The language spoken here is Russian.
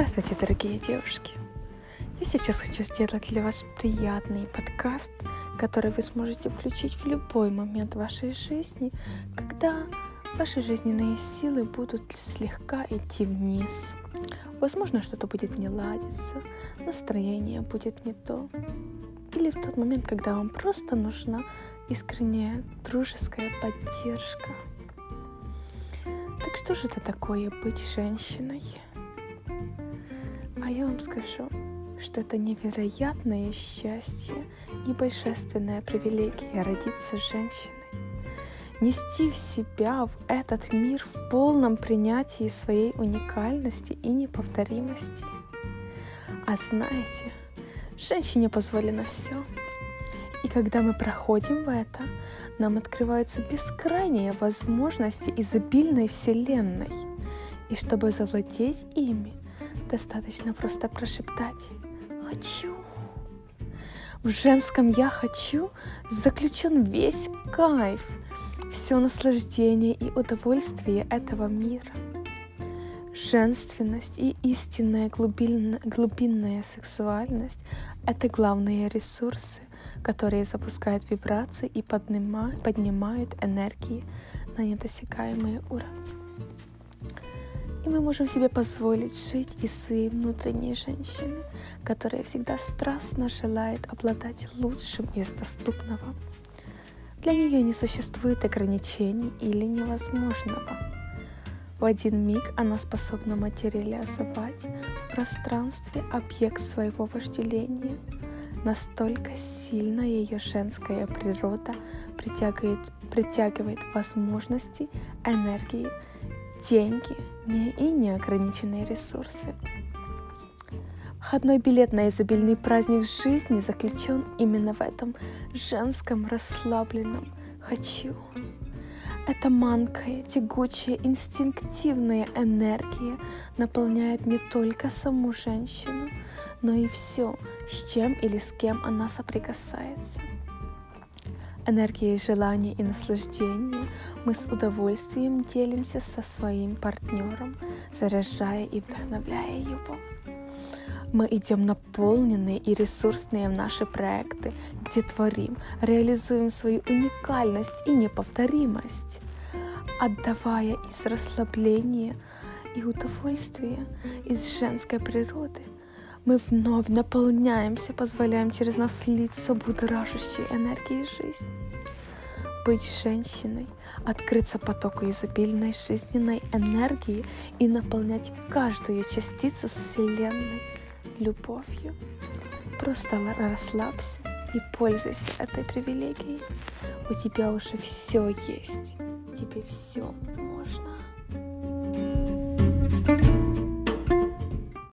Здравствуйте, дорогие девушки! Я сейчас хочу сделать для вас приятный подкаст, который вы сможете включить в любой момент вашей жизни, когда ваши жизненные силы будут слегка идти вниз. Возможно, что-то будет не ладиться, настроение будет не то. Или в тот момент, когда вам просто нужна искренняя дружеская поддержка. Так что же это такое быть женщиной? А я вам скажу, что это невероятное счастье и божественная привилегия родиться женщиной. Нести в себя в этот мир в полном принятии своей уникальности и неповторимости. А знаете, женщине позволено все. И когда мы проходим в это, нам открываются бескрайние возможности изобильной Вселенной. И чтобы завладеть ими, достаточно просто прошептать «хочу». В женском «я хочу» заключен весь кайф, все наслаждение и удовольствие этого мира. Женственность и истинная глубинная, глубинная сексуальность — это главные ресурсы, которые запускают вибрации и поднимают, энергии на недосягаемые уровни. И мы можем себе позволить жить из своей внутренней женщины, которая всегда страстно желает обладать лучшим из доступного. Для нее не существует ограничений или невозможного. В один миг она способна материализовать в пространстве объект своего вожделения. Настолько сильно ее женская природа притягивает, притягивает возможности, энергии, деньги и неограниченные ресурсы. Входной билет на изобильный праздник жизни заключен именно в этом женском расслабленном «хочу». Эта манкая, тягучая, инстинктивная энергия наполняет не только саму женщину, но и все, с чем или с кем она соприкасается – энергией желания и наслаждения мы с удовольствием делимся со своим партнером, заряжая и вдохновляя его. Мы идем наполненные и ресурсные в наши проекты, где творим, реализуем свою уникальность и неповторимость, отдавая из расслабления и удовольствия из женской природы – мы вновь наполняемся, позволяем через нас литься будоражащей энергией жизни. Быть женщиной, открыться потоку изобильной жизненной энергии и наполнять каждую частицу Вселенной любовью. Просто расслабься и пользуйся этой привилегией. У тебя уже все есть. Тебе все можно.